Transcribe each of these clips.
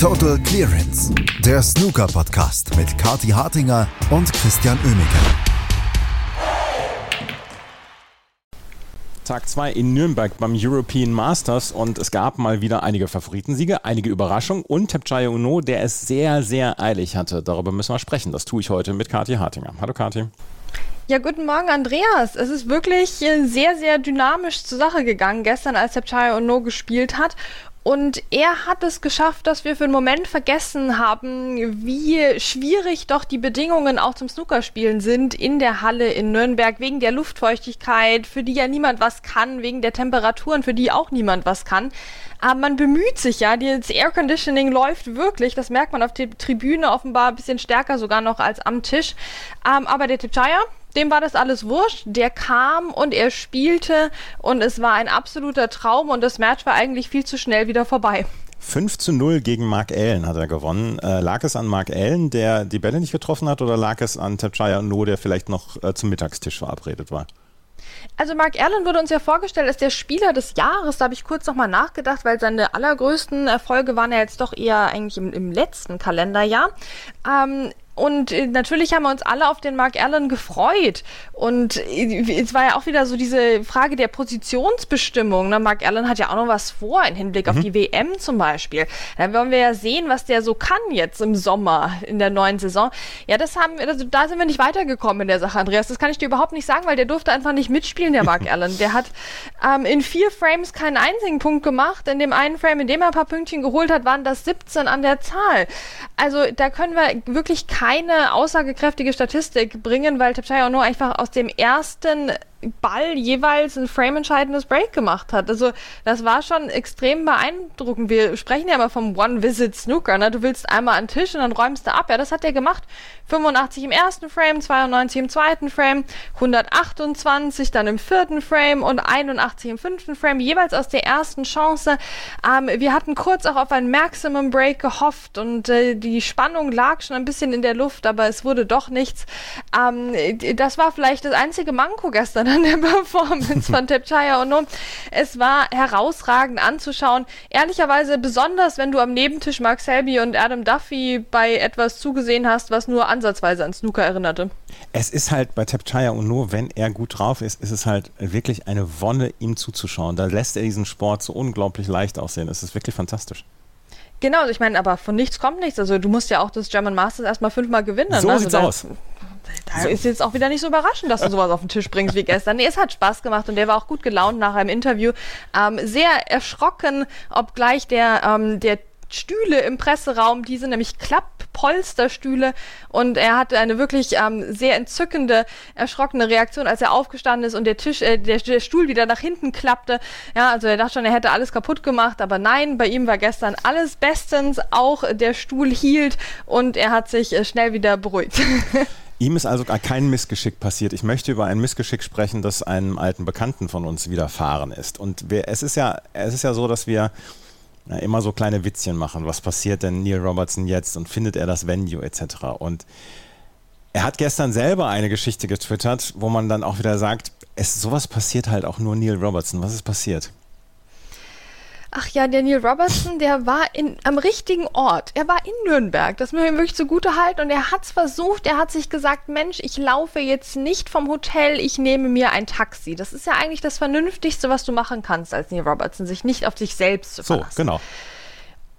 Total Clearance, der Snooker-Podcast mit Kati Hartinger und Christian Oemeke. Tag 2 in Nürnberg beim European Masters und es gab mal wieder einige Favoritensiege, einige Überraschungen und Tepchaya Uno, der es sehr, sehr eilig hatte. Darüber müssen wir sprechen. Das tue ich heute mit Kathi Hartinger. Hallo Kathi. Ja, guten Morgen, Andreas. Es ist wirklich äh, sehr, sehr dynamisch zur Sache gegangen gestern, als Tepchaya Ono gespielt hat. Und er hat es geschafft, dass wir für einen Moment vergessen haben, wie schwierig doch die Bedingungen auch zum Snookerspielen sind in der Halle in Nürnberg, wegen der Luftfeuchtigkeit, für die ja niemand was kann, wegen der Temperaturen, für die auch niemand was kann. Aber man bemüht sich ja, das Air Conditioning läuft wirklich, das merkt man auf der Tribüne offenbar ein bisschen stärker sogar noch als am Tisch. Ähm, aber der Tipchaya, dem war das alles wurscht. Der kam und er spielte und es war ein absoluter Traum und das Match war eigentlich viel zu schnell wieder vorbei. 5 zu 0 gegen Mark Allen hat er gewonnen. Äh, lag es an Mark Allen, der die Bälle nicht getroffen hat, oder lag es an Tapchaya No, der vielleicht noch äh, zum Mittagstisch verabredet war? Also Mark Allen wurde uns ja vorgestellt als der Spieler des Jahres. Da habe ich kurz nochmal nachgedacht, weil seine allergrößten Erfolge waren ja jetzt doch eher eigentlich im, im letzten Kalenderjahr. Ähm, und äh, natürlich haben wir uns alle auf den Mark Allen gefreut. Und äh, es war ja auch wieder so diese Frage der Positionsbestimmung. Ne? Mark Allen hat ja auch noch was vor im Hinblick mhm. auf die WM zum Beispiel. Da wollen wir ja sehen, was der so kann jetzt im Sommer in der neuen Saison. Ja, das haben also da sind wir nicht weitergekommen in der Sache, Andreas. Das kann ich dir überhaupt nicht sagen, weil der durfte einfach nicht mitspielen, der Mark Allen. Der hat ähm, in vier Frames keinen einzigen Punkt gemacht. In dem einen Frame, in dem er ein paar Pünktchen geholt hat, waren das 17 an der Zahl. Also da können wir wirklich kein keine aussagekräftige Statistik bringen, weil Tapchai auch nur einfach aus dem ersten Ball jeweils ein frameentscheidendes Break gemacht hat. Also das war schon extrem beeindruckend. Wir sprechen ja immer vom One-Visit-Snooker. Ne? Du willst einmal an den Tisch und dann räumst du ab. Ja, das hat er gemacht. 85 im ersten Frame, 92 im zweiten Frame, 128 dann im vierten Frame und 81 im fünften Frame, jeweils aus der ersten Chance. Ähm, wir hatten kurz auch auf ein Maximum Break gehofft und äh, die Spannung lag schon ein bisschen in der Luft, aber es wurde doch nichts. Ähm, das war vielleicht das einzige Manko gestern an der Performance von Tepchaya Ono. Es war herausragend anzuschauen. Ehrlicherweise besonders, wenn du am Nebentisch Mark Selby und Adam Duffy bei etwas zugesehen hast, was nur ansatzweise an Snooker erinnerte. Es ist halt bei Tepchaya Ono, wenn er gut drauf ist, ist es halt wirklich eine Wonne, ihm zuzuschauen. Da lässt er diesen Sport so unglaublich leicht aussehen. Es ist wirklich fantastisch. Genau, ich meine, aber von nichts kommt nichts. Also du musst ja auch das German Masters erstmal fünfmal gewinnen. So ne? sieht's also aus. Da so. ist jetzt auch wieder nicht so überraschend, dass du sowas auf den Tisch bringst wie gestern. Nee, es hat Spaß gemacht und der war auch gut gelaunt nach einem Interview. Ähm, sehr erschrocken, obgleich der, ähm, der Stühle im Presseraum, die sind nämlich Klapppolsterstühle und er hatte eine wirklich ähm, sehr entzückende, erschrockene Reaktion, als er aufgestanden ist und der Tisch, äh, der, der, Stuhl wieder nach hinten klappte. Ja, also er dachte schon, er hätte alles kaputt gemacht, aber nein, bei ihm war gestern alles bestens, auch der Stuhl hielt und er hat sich äh, schnell wieder beruhigt. Ihm ist also gar kein Missgeschick passiert. Ich möchte über ein Missgeschick sprechen, das einem alten Bekannten von uns widerfahren ist. Und wir, es, ist ja, es ist ja so, dass wir ja, immer so kleine Witzchen machen. Was passiert denn Neil Robertson jetzt und findet er das Venue etc. Und er hat gestern selber eine Geschichte getwittert, wo man dann auch wieder sagt, es, sowas passiert halt auch nur Neil Robertson. Was ist passiert? Ach ja, der Neil Robertson, der war in, am richtigen Ort. Er war in Nürnberg. Das müssen wir ihm wirklich zugute halten. Und er hat es versucht. Er hat sich gesagt, Mensch, ich laufe jetzt nicht vom Hotel, ich nehme mir ein Taxi. Das ist ja eigentlich das Vernünftigste, was du machen kannst als Neil Robertson, sich nicht auf sich selbst zu verlassen. So, genau.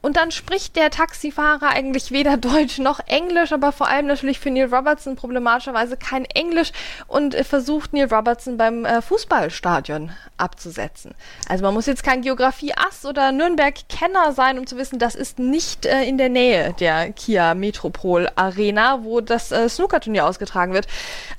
Und dann spricht der Taxifahrer eigentlich weder Deutsch noch Englisch, aber vor allem natürlich für Neil Robertson problematischerweise kein Englisch und versucht Neil Robertson beim äh, Fußballstadion abzusetzen. Also man muss jetzt kein Geografie-Ass oder Nürnberg-Kenner sein, um zu wissen, das ist nicht äh, in der Nähe der Kia Metropol Arena, wo das äh, Snookerturnier ausgetragen wird.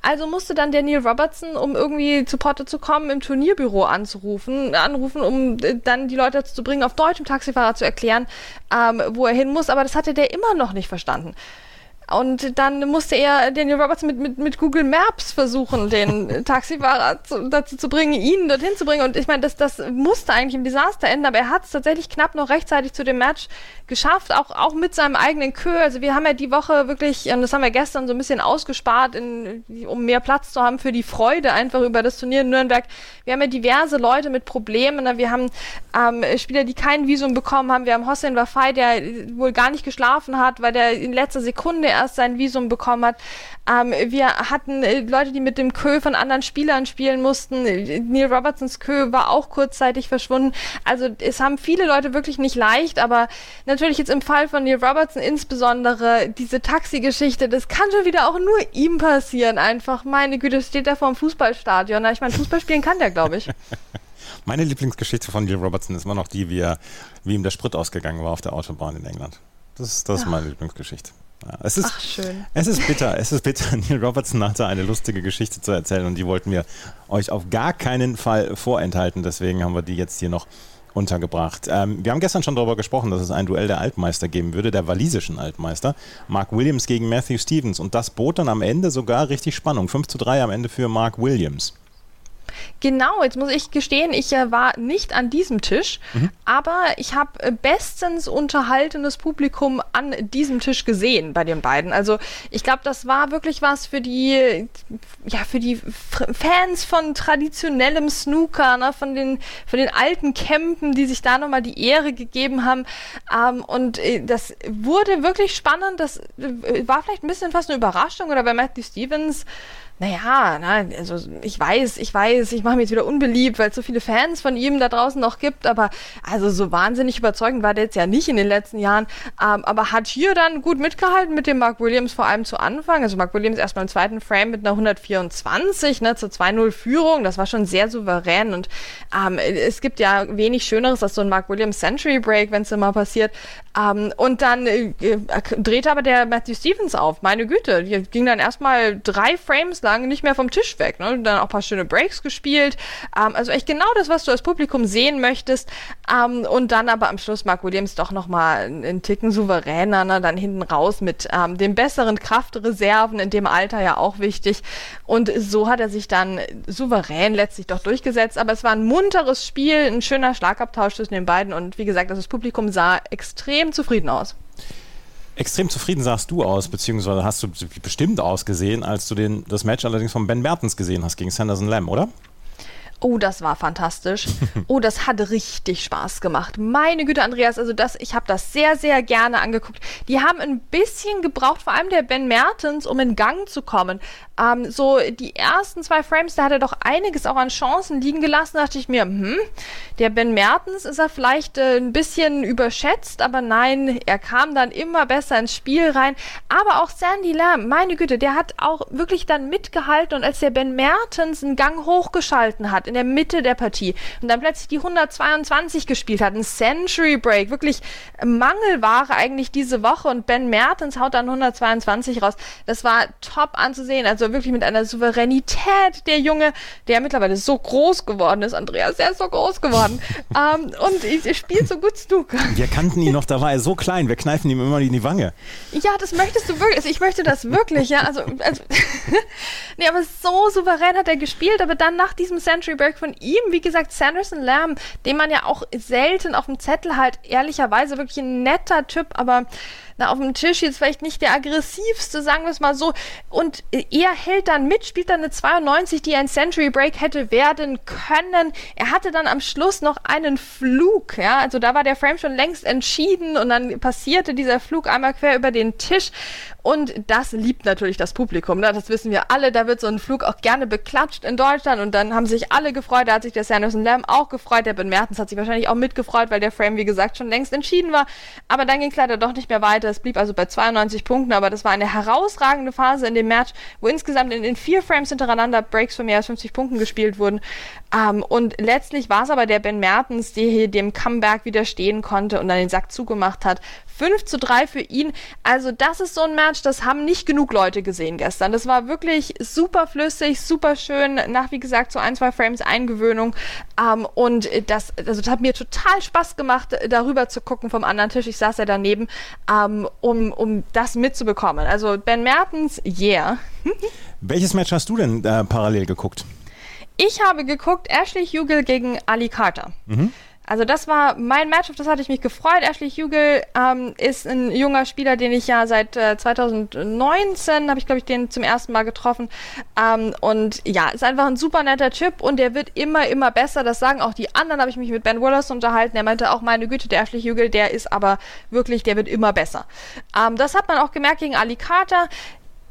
Also musste dann der Neil Robertson, um irgendwie zu Potte zu kommen, im Turnierbüro anzurufen, anrufen, um äh, dann die Leute dazu zu bringen, auf Deutsch dem Taxifahrer zu erklären, ähm, wo er hin muss, aber das hatte der immer noch nicht verstanden. Und dann musste er Daniel Roberts mit, mit, mit Google Maps versuchen, den Taxifahrer zu, dazu zu bringen, ihn dorthin zu bringen. Und ich meine, das, das musste eigentlich im Desaster enden, aber er hat es tatsächlich knapp noch rechtzeitig zu dem Match geschafft, auch, auch mit seinem eigenen Kö. Also wir haben ja die Woche wirklich, und das haben wir gestern so ein bisschen ausgespart, in, um mehr Platz zu haben für die Freude einfach über das Turnier in Nürnberg. Wir haben ja diverse Leute mit Problemen. Wir haben ähm, Spieler, die kein Visum bekommen haben. Wir haben Hossein Wafai, der wohl gar nicht geschlafen hat, weil der in letzter Sekunde erst sein Visum bekommen hat. Ähm, wir hatten äh, Leute, die mit dem Kö von anderen Spielern spielen mussten. Neil Robertsons Kö war auch kurzzeitig verschwunden. Also es haben viele Leute wirklich nicht leicht, aber natürlich jetzt im Fall von Neil Robertson insbesondere diese Taxi-Geschichte, das kann schon wieder auch nur ihm passieren. Einfach, meine Güte, steht da vor dem Fußballstadion. Ich meine, Fußball spielen kann der, glaube ich. Meine Lieblingsgeschichte von Neil Robertson ist immer noch die, wie, er, wie ihm der Sprit ausgegangen war auf der Autobahn in England. Das, das ist meine Lieblingsgeschichte. Es ist, Ach, schön. Es ist bitter, es ist bitter. Neil Robertson hatte eine lustige Geschichte zu erzählen und die wollten wir euch auf gar keinen Fall vorenthalten. Deswegen haben wir die jetzt hier noch untergebracht. Ähm, wir haben gestern schon darüber gesprochen, dass es ein Duell der Altmeister geben würde, der walisischen Altmeister. Mark Williams gegen Matthew Stevens. Und das bot dann am Ende sogar richtig Spannung. 5 zu 3 am Ende für Mark Williams. Genau, jetzt muss ich gestehen, ich äh, war nicht an diesem Tisch, mhm. aber ich habe äh, bestens unterhaltenes Publikum an diesem Tisch gesehen bei den beiden. Also ich glaube, das war wirklich was für die, ja, für die Fans von traditionellem Snooker, ne, von den, von den alten Campen, die sich da nochmal die Ehre gegeben haben. Ähm, und äh, das wurde wirklich spannend. Das äh, war vielleicht ein bisschen fast eine Überraschung oder bei Matthew Stevens naja, na, also ich weiß, ich weiß, ich mache mich jetzt wieder unbeliebt, weil es so viele Fans von ihm da draußen noch gibt, aber also so wahnsinnig überzeugend war der jetzt ja nicht in den letzten Jahren, ähm, aber hat hier dann gut mitgehalten mit dem Mark Williams vor allem zu Anfang, also Mark Williams erstmal im zweiten Frame mit einer 124, ne, zur 2-0 Führung, das war schon sehr souverän und ähm, es gibt ja wenig Schöneres als so ein Mark Williams Century Break, wenn es immer passiert, ähm, und dann äh, drehte aber der Matthew Stevens auf, meine Güte, hier ging dann erstmal drei Frames lang lang nicht mehr vom Tisch weg. Ne? Dann auch ein paar schöne Breaks gespielt. Ähm, also echt genau das, was du als Publikum sehen möchtest. Ähm, und dann aber am Schluss Mark Williams doch nochmal einen Ticken souveräner, ne? dann hinten raus mit ähm, den besseren Kraftreserven, in dem Alter ja auch wichtig. Und so hat er sich dann souverän letztlich doch durchgesetzt. Aber es war ein munteres Spiel, ein schöner Schlagabtausch zwischen den beiden. Und wie gesagt, das Publikum sah extrem zufrieden aus. Extrem zufrieden sahst du aus, beziehungsweise hast du bestimmt ausgesehen, als du den, das Match allerdings von Ben Mertens gesehen hast gegen Sanderson Lamb, oder? Oh, das war fantastisch. Oh, das hat richtig Spaß gemacht. Meine Güte, Andreas, also das, ich habe das sehr, sehr gerne angeguckt. Die haben ein bisschen gebraucht, vor allem der Ben Mertens, um in Gang zu kommen. Ähm, so die ersten zwei Frames, da hat er doch einiges auch an Chancen liegen gelassen. Da dachte ich mir, hm, der Ben Mertens ist er vielleicht äh, ein bisschen überschätzt, aber nein, er kam dann immer besser ins Spiel rein. Aber auch Sandy Lamb, meine Güte, der hat auch wirklich dann mitgehalten und als der Ben Mertens einen Gang hochgeschalten hat, in der Mitte der Partie und dann plötzlich die 122 gespielt hat, ein Century Break, wirklich Mangelware eigentlich diese Woche und Ben Mertens haut dann 122 raus. Das war top anzusehen, also wirklich mit einer Souveränität der Junge, der mittlerweile so groß geworden ist, Andreas, der ist so groß geworden ähm, und ich, spielt so gut Snooker. Wir kannten ihn noch, da war er so klein, wir kneifen ihm immer in die Wange. Ja, das möchtest du wirklich, also ich möchte das wirklich, ja, also, also nee, aber so souverän hat er gespielt, aber dann nach diesem Century Break von ihm, wie gesagt, Sanderson Lamb, den man ja auch selten auf dem Zettel halt, ehrlicherweise wirklich ein netter Typ, aber na, auf dem Tisch jetzt vielleicht nicht der aggressivste, sagen wir es mal so. Und er hält dann mit, spielt dann eine 92, die ein Century Break hätte werden können. Er hatte dann am Schluss noch einen Flug, ja, also da war der Frame schon längst entschieden und dann passierte dieser Flug einmal quer über den Tisch und das liebt natürlich das Publikum, ne? das wissen wir alle, da wird so ein Flug auch gerne beklatscht in Deutschland. Und dann haben sich alle gefreut, da hat sich der Sanderson Lamb auch gefreut, der Ben Mertens hat sich wahrscheinlich auch mitgefreut, weil der Frame, wie gesagt, schon längst entschieden war, aber dann ging es leider doch nicht mehr weiter, es blieb also bei 92 Punkten, aber das war eine herausragende Phase in dem Match, wo insgesamt in den vier Frames hintereinander Breaks von mehr als 50 Punkten gespielt wurden. Ähm, und letztlich war es aber der Ben Mertens, der hier dem Comeback widerstehen konnte und dann den Sack zugemacht hat. 5 zu 3 für ihn. Also das ist so ein Match, das haben nicht genug Leute gesehen gestern. Das war wirklich super flüssig, super schön, nach wie gesagt so ein, zwei Frames Eingewöhnung. Ähm, und das, also das hat mir total Spaß gemacht, darüber zu gucken vom anderen Tisch. Ich saß ja daneben, ähm, um, um das mitzubekommen. Also Ben Mertens, yeah. Welches Match hast du denn äh, parallel geguckt? Ich habe geguckt Ashley Hugel gegen Ali Carter. Mhm. Also das war mein Match, auf das hatte ich mich gefreut. Ashley Hugel ähm, ist ein junger Spieler, den ich ja seit äh, 2019 habe ich glaube ich den zum ersten Mal getroffen. Ähm, und ja, ist einfach ein super netter Typ und der wird immer immer besser. Das sagen auch die anderen. Habe ich mich mit Ben Wallace unterhalten. Er meinte auch meine Güte, der Ashley Hugel, der ist aber wirklich, der wird immer besser. Ähm, das hat man auch gemerkt gegen Ali Carter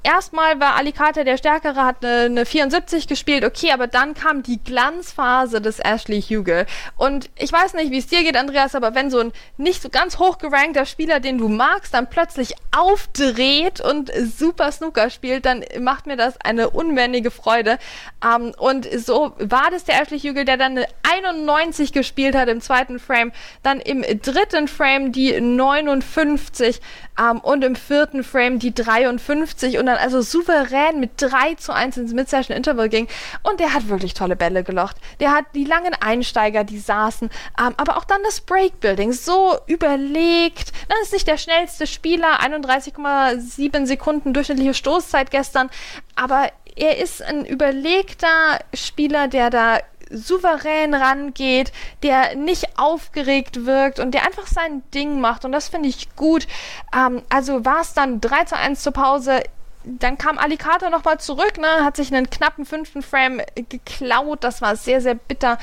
erstmal war Alicante der Stärkere, hat eine, eine 74 gespielt, okay, aber dann kam die Glanzphase des Ashley Hugel. Und ich weiß nicht, wie es dir geht, Andreas, aber wenn so ein nicht so ganz hoch gerankter Spieler, den du magst, dann plötzlich aufdreht und super Snooker spielt, dann macht mir das eine unbändige Freude. Ähm, und so war das der Ashley Hugel, der dann eine 91 gespielt hat im zweiten Frame, dann im dritten Frame die 59 ähm, und im vierten Frame die 53 und dann also souverän mit 3 zu 1 ins Mid-Session Interval ging. Und der hat wirklich tolle Bälle gelocht. Der hat die langen Einsteiger, die saßen, ähm, aber auch dann das Breakbuilding so überlegt. Dann ist nicht der schnellste Spieler, 31,7 Sekunden durchschnittliche Stoßzeit gestern, aber er ist ein überlegter Spieler, der da souverän rangeht, der nicht aufgeregt wirkt und der einfach sein Ding macht. Und das finde ich gut. Ähm, also war es dann 3 zu 1 zur Pause dann kam Alicata nochmal zurück, ne, hat sich einen knappen fünften Frame geklaut. Das war sehr, sehr bitter.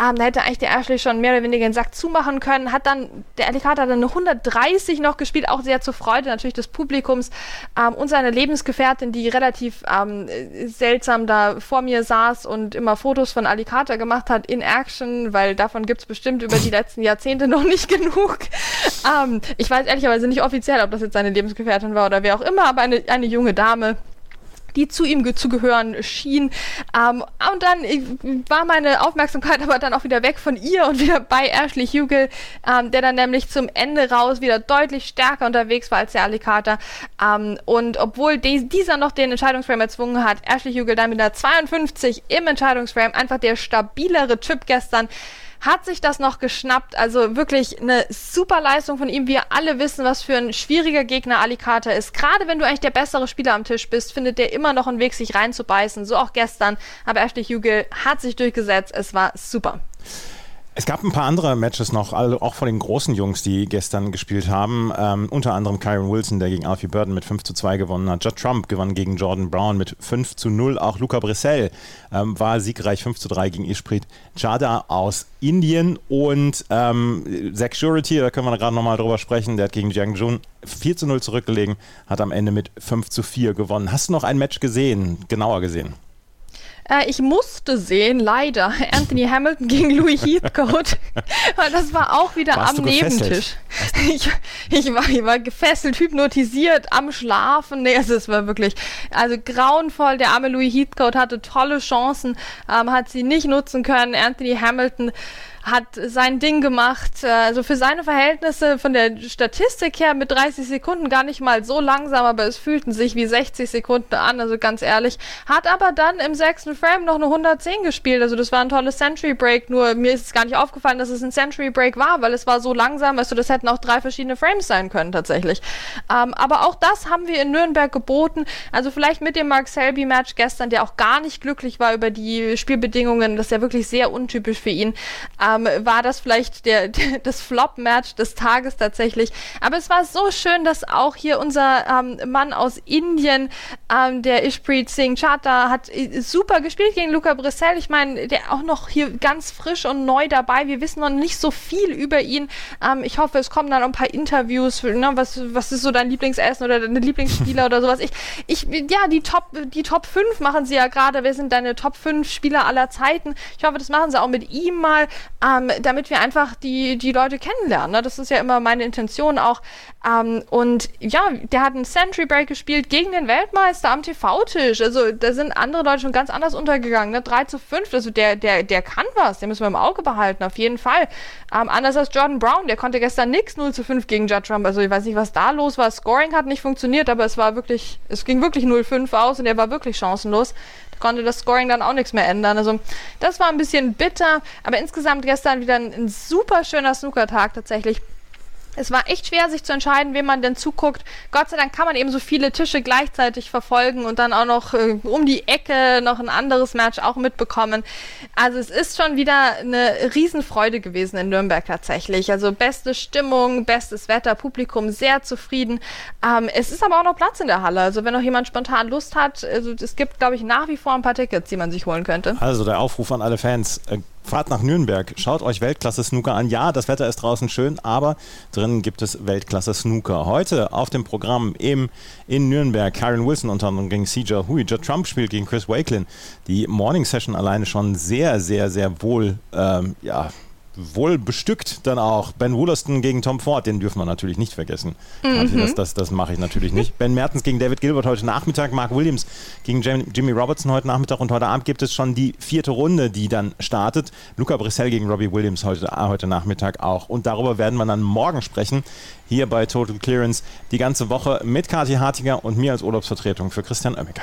Ähm, da hätte eigentlich der Ashley schon mehr oder weniger den Sack zumachen können. Hat dann, der Alicata hat dann eine 130 noch gespielt, auch sehr zur Freude natürlich des Publikums. Ähm, und seine Lebensgefährtin, die relativ ähm, seltsam da vor mir saß und immer Fotos von Alicata gemacht hat in Action, weil davon gibt es bestimmt über die letzten Jahrzehnte noch nicht genug. Ähm, ich weiß ehrlicherweise nicht offiziell, ob das jetzt seine Lebensgefährtin war oder wer auch immer, aber eine, eine junge Dame die zu ihm zu gehören schien. Ähm, und dann äh, war meine Aufmerksamkeit aber dann auch wieder weg von ihr und wieder bei Ashley Hugel, ähm, der dann nämlich zum Ende raus wieder deutlich stärker unterwegs war als der Alicata. Ähm, und obwohl die, dieser noch den Entscheidungsframe erzwungen hat, Ashley Hugel dann mit einer 52 im Entscheidungsframe, einfach der stabilere Typ gestern, hat sich das noch geschnappt. Also wirklich eine super Leistung von ihm. Wir alle wissen, was für ein schwieriger Gegner Alicata ist. Gerade wenn du eigentlich der bessere Spieler am Tisch bist, findet der immer noch einen Weg, sich reinzubeißen. So auch gestern. Aber Ashley Hugel hat sich durchgesetzt. Es war super. Es gab ein paar andere Matches noch, auch von den großen Jungs, die gestern gespielt haben. Ähm, unter anderem Kyron Wilson, der gegen Alfie Burton mit 5 zu 2 gewonnen hat. Judd Trump gewann gegen Jordan Brown mit 5 zu 0. Auch Luca Brissell ähm, war siegreich 5 zu 3 gegen Ishpreet Chada aus Indien. Und ähm, Zach Surety, da können wir gerade nochmal drüber sprechen, der hat gegen Jiang Jun 4 zu 0 zurückgelegen, hat am Ende mit 5 zu 4 gewonnen. Hast du noch ein Match gesehen, genauer gesehen? Äh, ich musste sehen, leider, Anthony Hamilton gegen Louis Heathcote. Weil das war auch wieder Warst am Nebentisch. Ich, ich, war, ich war gefesselt, hypnotisiert, am Schlafen. Nee, also es war wirklich, also grauenvoll. Der arme Louis Heathcote hatte tolle Chancen, ähm, hat sie nicht nutzen können. Anthony Hamilton hat sein Ding gemacht. Äh, also für seine Verhältnisse von der Statistik her mit 30 Sekunden gar nicht mal so langsam, aber es fühlten sich wie 60 Sekunden an, also ganz ehrlich. Hat aber dann im sechsten Frame noch eine 110 gespielt. Also das war ein tolles Century Break, nur mir ist es gar nicht aufgefallen, dass es ein Century Break war, weil es war so langsam, also das hätten auch drei verschiedene Frames sein können tatsächlich. Ähm, aber auch das haben wir in Nürnberg geboten. Also vielleicht mit dem Mark Selby Match gestern, der auch gar nicht glücklich war über die Spielbedingungen. Das ist ja wirklich sehr untypisch für ihn. Ähm, ähm, war das vielleicht der, der das Flop-Match des Tages tatsächlich. Aber es war so schön, dass auch hier unser ähm, Mann aus Indien, ähm, der Ishpreet Singh Chata, hat äh, super gespielt gegen Luca Brissell. Ich meine, der auch noch hier ganz frisch und neu dabei. Wir wissen noch nicht so viel über ihn. Ähm, ich hoffe, es kommen dann ein paar Interviews. Ne, was, was ist so dein Lieblingsessen oder deine Lieblingsspieler oder sowas? Ich, ich, ja, die Top, die Top 5 machen sie ja gerade. Wer sind deine Top 5 Spieler aller Zeiten? Ich hoffe, das machen sie auch mit ihm mal. Ähm, damit wir einfach die, die Leute kennenlernen. Ne? Das ist ja immer meine Intention auch. Ähm, und ja, der hat einen Century Break gespielt gegen den Weltmeister am TV-Tisch. Also da sind andere Leute schon ganz anders untergegangen. Ne? 3 zu 5, also der, der, der kann was, den müssen wir im Auge behalten, auf jeden Fall. Ähm, anders als Jordan Brown, der konnte gestern nix 0 zu 5 gegen Judd Trump. Also ich weiß nicht, was da los war. Scoring hat nicht funktioniert, aber es war wirklich, es ging wirklich 0-5 aus und er war wirklich chancenlos konnte das Scoring dann auch nichts mehr ändern. Also das war ein bisschen bitter, aber insgesamt gestern wieder ein, ein super schöner Snooker-Tag tatsächlich es war echt schwer, sich zu entscheiden, wem man denn zuguckt. Gott sei Dank kann man eben so viele Tische gleichzeitig verfolgen und dann auch noch äh, um die Ecke noch ein anderes Match auch mitbekommen. Also es ist schon wieder eine Riesenfreude gewesen in Nürnberg tatsächlich. Also beste Stimmung, bestes Wetter, Publikum sehr zufrieden. Ähm, es ist aber auch noch Platz in der Halle. Also wenn noch jemand spontan Lust hat, also es gibt, glaube ich, nach wie vor ein paar Tickets, die man sich holen könnte. Also der Aufruf an alle Fans. Äh, Fahrt nach Nürnberg, schaut euch Weltklasse Snooker an. Ja, das Wetter ist draußen schön, aber drinnen gibt es Weltklasse Snooker. Heute auf dem Programm im, in Nürnberg Karen Wilson unter anderem gegen CJ Hui. Judd Trump spielt gegen Chris Wakelin. Die Morning Session alleine schon sehr, sehr, sehr wohl, ähm, ja, wohl bestückt dann auch. Ben Woolaston gegen Tom Ford, den dürfen wir natürlich nicht vergessen. Mhm. Das, das, das mache ich natürlich nicht. Ben Mertens gegen David Gilbert heute Nachmittag, Mark Williams gegen Jimmy Robertson heute Nachmittag und heute Abend gibt es schon die vierte Runde, die dann startet. Luca Brissell gegen Robbie Williams heute, heute Nachmittag auch. Und darüber werden wir dann morgen sprechen, hier bei Total Clearance, die ganze Woche mit Kathi Hartiger und mir als Urlaubsvertretung für Christian Oemminger.